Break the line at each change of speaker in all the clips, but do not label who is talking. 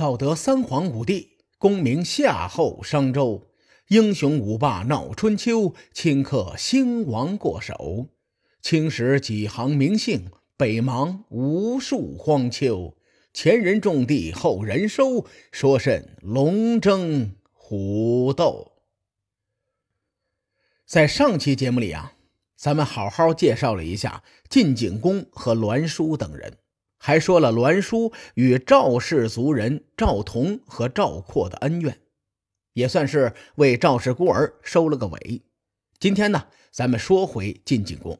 道德三皇五帝，功名夏后商周，英雄五霸闹春秋，顷刻兴亡过手。青史几行名姓，北邙无数荒丘。前人种地，后人收，说甚龙争虎斗？在上期节目里啊，咱们好好介绍了一下晋景公和栾书等人。还说了栾书与赵氏族人赵同和赵括的恩怨，也算是为赵氏孤儿收了个尾。今天呢，咱们说回晋景公。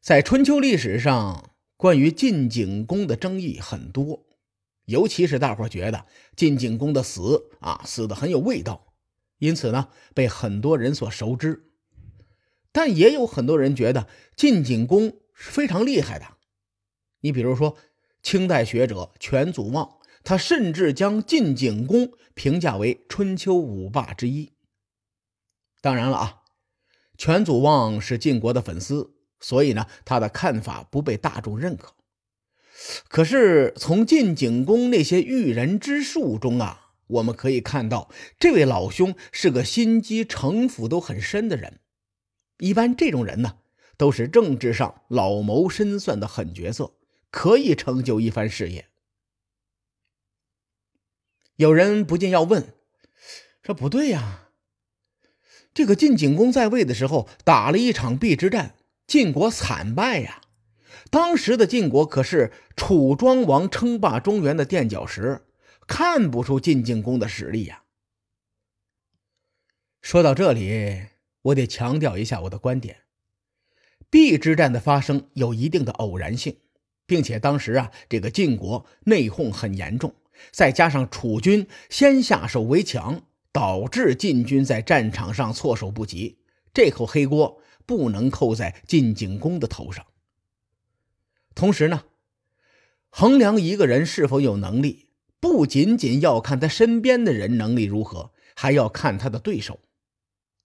在春秋历史上，关于晋景公的争议很多，尤其是大伙觉得晋景公的死啊，死的很有味道，因此呢，被很多人所熟知。但也有很多人觉得晋景公。是非常厉害的。你比如说，清代学者全祖望，他甚至将晋景公评价为春秋五霸之一。当然了啊，全祖望是晋国的粉丝，所以呢，他的看法不被大众认可。可是从晋景公那些驭人之术中啊，我们可以看到，这位老兄是个心机城府都很深的人。一般这种人呢。都是政治上老谋深算的狠角色，可以成就一番事业。有人不禁要问：说不对呀，这个晋景公在位的时候打了一场邲之战，晋国惨败呀。当时的晋国可是楚庄王称霸中原的垫脚石，看不出晋景公的实力呀。说到这里，我得强调一下我的观点。邲之战的发生有一定的偶然性，并且当时啊，这个晋国内讧很严重，再加上楚军先下手为强，导致晋军在战场上措手不及。这口黑锅不能扣在晋景公的头上。同时呢，衡量一个人是否有能力，不仅仅要看他身边的人能力如何，还要看他的对手。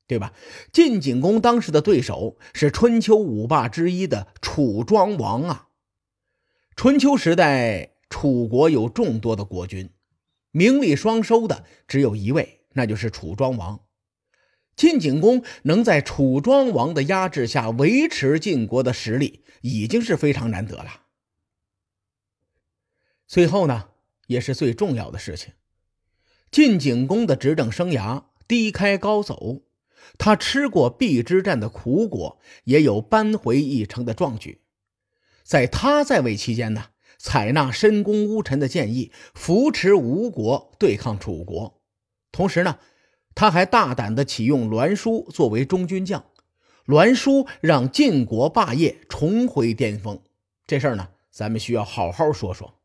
对吧？晋景公当时的对手是春秋五霸之一的楚庄王啊。春秋时代，楚国有众多的国君，名利双收的只有一位，那就是楚庄王。晋景公能在楚庄王的压制下维持晋国的实力，已经是非常难得了。最后呢，也是最重要的事情，晋景公的执政生涯低开高走。他吃过邲之战的苦果，也有扳回一城的壮举。在他在位期间呢，采纳申公乌臣的建议，扶持吴国对抗楚国。同时呢，他还大胆地启用栾书作为中军将。栾书让晋国霸业重回巅峰。这事儿呢，咱们需要好好说说。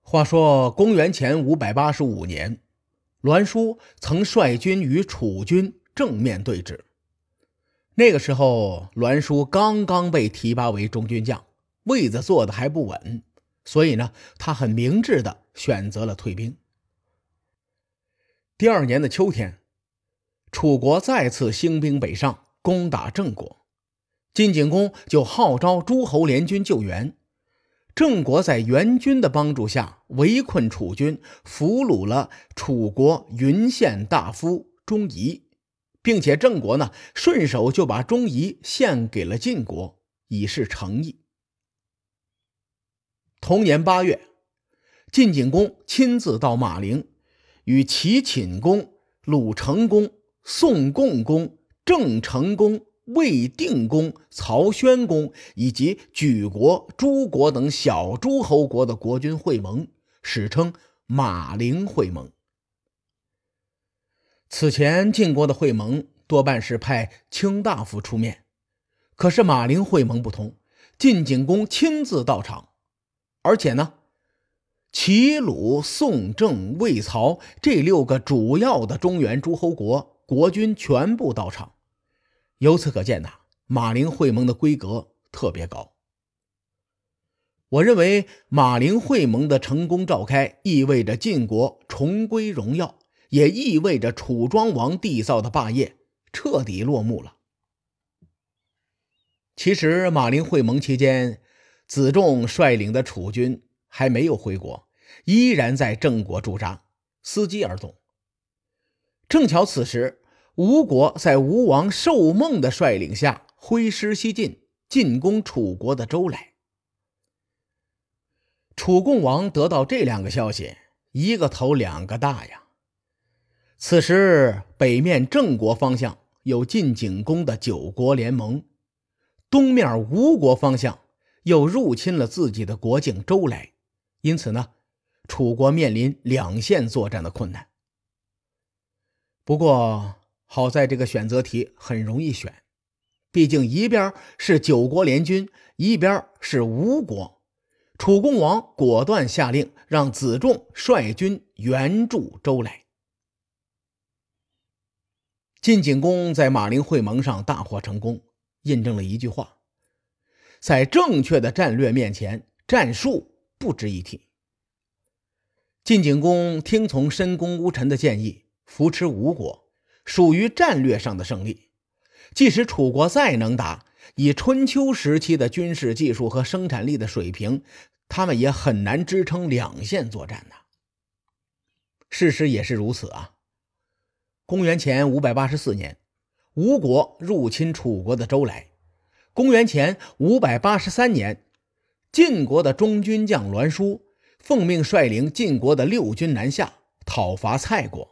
话说公元前五百八十五年。栾书曾率军与楚军正面对峙，那个时候栾书刚刚被提拔为中军将，位子坐的还不稳，所以呢，他很明智的选择了退兵。第二年的秋天，楚国再次兴兵北上攻打郑国，晋景公就号召诸侯联军救援。郑国在援军的帮助下围困楚军，俘虏了楚国云县大夫钟仪，并且郑国呢顺手就把钟仪献给了晋国，以示诚意。同年八月，晋景公亲自到马陵，与齐顷公、鲁成公、宋共公、郑成公。魏定公、曹宣公以及举国、诸国等小诸侯国的国君会盟，史称马陵会盟。此前晋国的会盟多半是派卿大夫出面，可是马陵会盟不同，晋景公亲自到场，而且呢，齐、鲁、宋、郑、魏、曹这六个主要的中原诸侯国国君全部到场。由此可见呐，马陵会盟的规格特别高。我认为马陵会盟的成功召开，意味着晋国重归荣耀，也意味着楚庄王缔造的霸业彻底落幕了。其实，马陵会盟期间，子仲率领的楚军还没有回国，依然在郑国驻扎，伺机而动。正巧此时，吴国在吴王寿梦的率领下挥师西进，进攻楚国的周来。楚共王得到这两个消息，一个头两个大呀！此时北面郑国方向有晋景公的九国联盟，东面吴国方向又入侵了自己的国境周来，因此呢，楚国面临两线作战的困难。不过好在这个选择题很容易选，毕竟一边是九国联军，一边是吴国。楚共王果断下令，让子仲率军援助周来。晋景公在马陵会盟上大获成功，印证了一句话：在正确的战略面前，战术不值一提。晋景公听从申公巫臣的建议，扶持吴国，属于战略上的胜利。即使楚国再能打，以春秋时期的军事技术和生产力的水平。他们也很难支撑两线作战呐。事实也是如此啊。公元前五百八十四年，吴国入侵楚国的周来；公元前五百八十三年，晋国的中军将栾书奉命率领晋国的六军南下讨伐蔡国，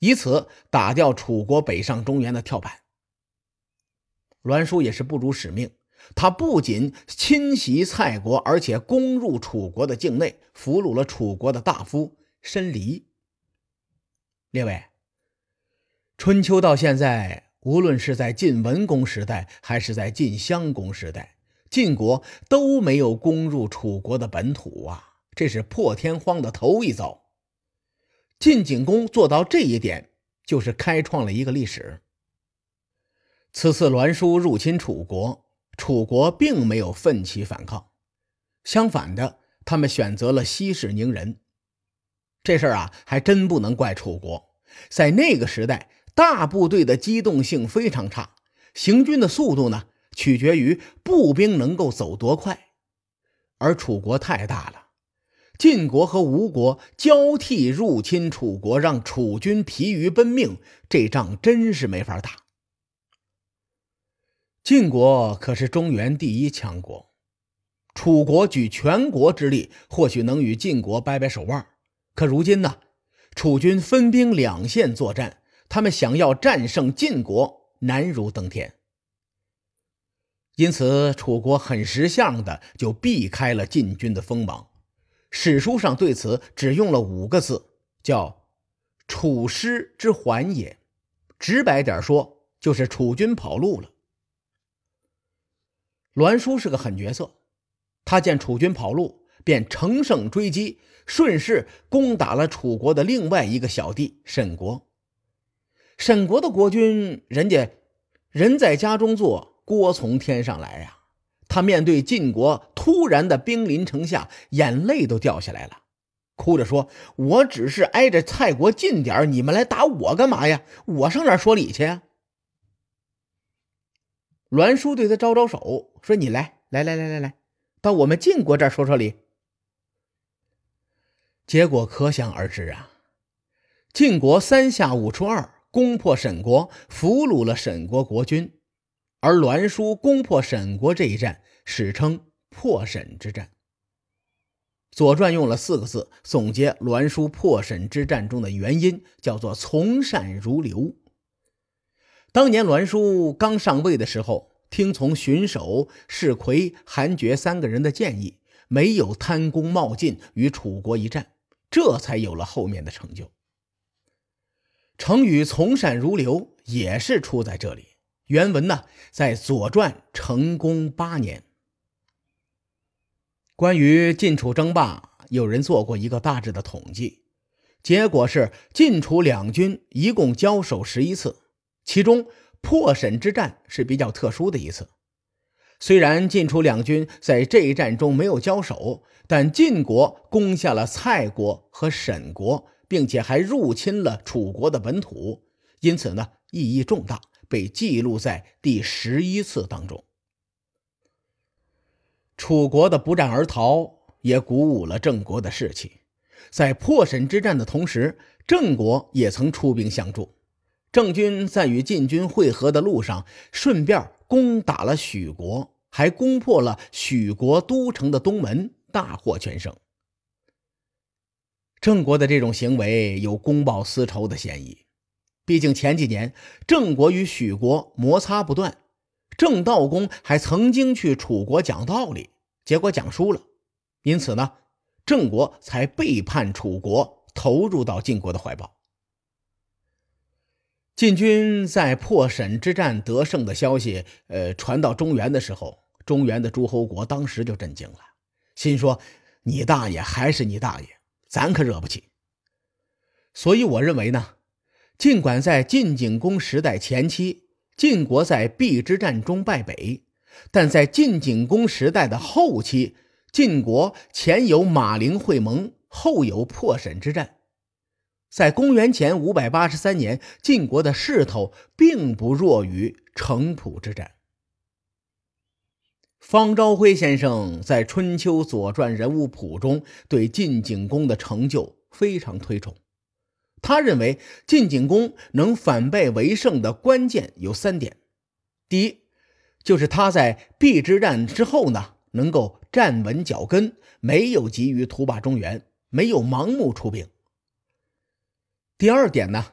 以此打掉楚国北上中原的跳板。栾书也是不辱使命。他不仅侵袭蔡国，而且攻入楚国的境内，俘虏了楚国的大夫申离。列位，春秋到现在，无论是在晋文公时代，还是在晋襄公时代，晋国都没有攻入楚国的本土啊！这是破天荒的头一遭。晋景公做到这一点，就是开创了一个历史。此次栾书入侵楚国。楚国并没有奋起反抗，相反的，他们选择了息事宁人。这事儿啊，还真不能怪楚国。在那个时代，大部队的机动性非常差，行军的速度呢，取决于步兵能够走多快。而楚国太大了，晋国和吴国交替入侵楚国，让楚军疲于奔命，这仗真是没法打。晋国可是中原第一强国，楚国举全国之力，或许能与晋国掰掰手腕。可如今呢，楚军分兵两线作战，他们想要战胜晋国，难如登天。因此，楚国很识相的就避开了晋军的锋芒。史书上对此只用了五个字，叫“楚师之还也”。直白点说，就是楚军跑路了。栾书是个狠角色，他见楚军跑路，便乘胜追击，顺势攻打了楚国的另外一个小弟沈国。沈国的国君，人家人在家中坐，锅从天上来呀！他面对晋国突然的兵临城下，眼泪都掉下来了，哭着说：“我只是挨着蔡国近点你们来打我干嘛呀？我上哪说理去呀？”栾书对他招招手，说：“你来，来，来，来，来，来，到我们晋国这儿说说理。”结果可想而知啊！晋国三下五除二攻破沈国，俘虏了沈国国君。而栾书攻破沈国这一战，史称破沈之战。《左传》用了四个字总结栾书破沈之战中的原因，叫做“从善如流”。当年栾书刚上位的时候，听从荀守、士魁、韩厥三个人的建议，没有贪功冒进，与楚国一战，这才有了后面的成就。成语“从善如流”也是出在这里。原文呢，在《左传》成功八年。关于晋楚争霸，有人做过一个大致的统计，结果是晋楚两军一共交手十一次。其中破沈之战是比较特殊的一次，虽然晋楚两军在这一战中没有交手，但晋国攻下了蔡国和沈国，并且还入侵了楚国的本土，因此呢意义重大，被记录在第十一次当中。楚国的不战而逃，也鼓舞了郑国的士气。在破沈之战的同时，郑国也曾出兵相助。郑军在与晋军会合的路上，顺便攻打了许国，还攻破了许国都城的东门，大获全胜。郑国的这种行为有公报私仇的嫌疑，毕竟前几年郑国与许国摩擦不断。郑道公还曾经去楚国讲道理，结果讲输了，因此呢，郑国才背叛楚国，投入到晋国的怀抱。晋军在破沈之战得胜的消息，呃，传到中原的时候，中原的诸侯国当时就震惊了，心说：“你大爷还是你大爷，咱可惹不起。”所以我认为呢，尽管在晋景公时代前期，晋国在邲之战中败北，但在晋景公时代的后期，晋国前有马陵会盟，后有破沈之战。在公元前五百八十三年，晋国的势头并不弱于城濮之战。方昭辉先生在《春秋左传人物谱》中对晋景公的成就非常推崇。他认为晋景公能反败为胜的关键有三点：第一，就是他在邲之战之后呢，能够站稳脚跟，没有急于图霸中原，没有盲目出兵；第二点呢，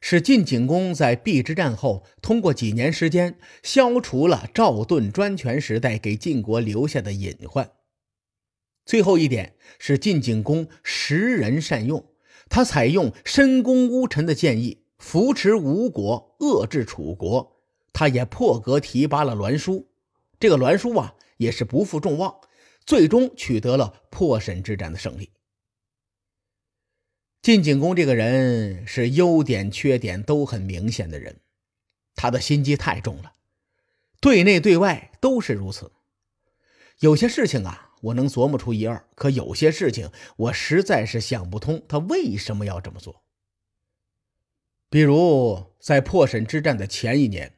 是晋景公在邲之战后，通过几年时间消除了赵盾专权时代给晋国留下的隐患；最后一点是晋景公识人善用。他采用申公乌臣的建议，扶持吴国，遏制楚国。他也破格提拔了栾书，这个栾书啊，也是不负众望，最终取得了破沈之战的胜利。晋景公这个人是优点缺点都很明显的人，他的心机太重了，对内对外都是如此。有些事情啊。我能琢磨出一二，可有些事情我实在是想不通，他为什么要这么做？比如在破沈之战的前一年，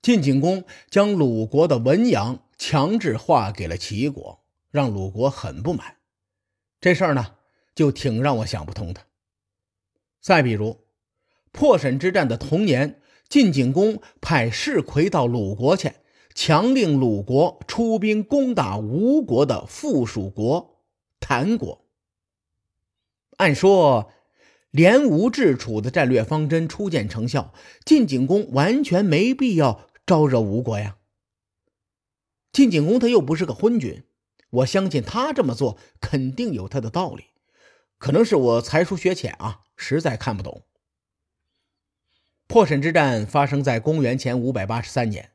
晋景公将鲁国的文阳强制划给了齐国，让鲁国很不满。这事儿呢，就挺让我想不通的。再比如，破沈之战的同年，晋景公派士魁到鲁国去。强令鲁国出兵攻打吴国的附属国谭国。按说，联吴制楚的战略方针初见成效，晋景公完全没必要招惹吴国呀。晋景公他又不是个昏君，我相信他这么做肯定有他的道理。可能是我才疏学浅啊，实在看不懂。破沈之战发生在公元前五百八十三年。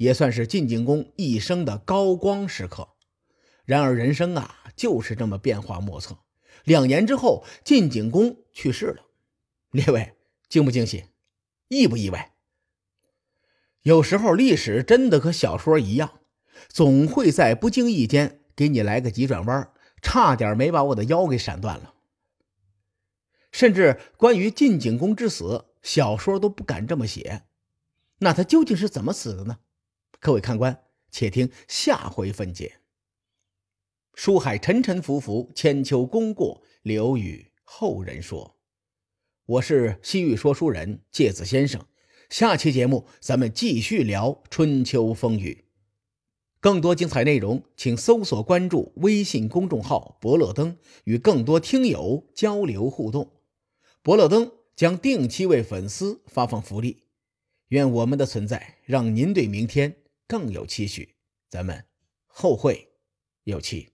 也算是晋景公一生的高光时刻。然而人生啊，就是这么变化莫测。两年之后，晋景公去世了。列位惊不惊喜，意不意外？有时候历史真的和小说一样，总会在不经意间给你来个急转弯，差点没把我的腰给闪断了。甚至关于晋景公之死，小说都不敢这么写。那他究竟是怎么死的呢？各位看官，且听下回分解。书海沉沉浮浮，千秋功过留与后人说。我是西域说书人介子先生，下期节目咱们继续聊春秋风雨。更多精彩内容，请搜索关注微信公众号“伯乐灯”，与更多听友交流互动。伯乐灯将定期为粉丝发放福利。愿我们的存在让您对明天。更有期许，咱们后会有期。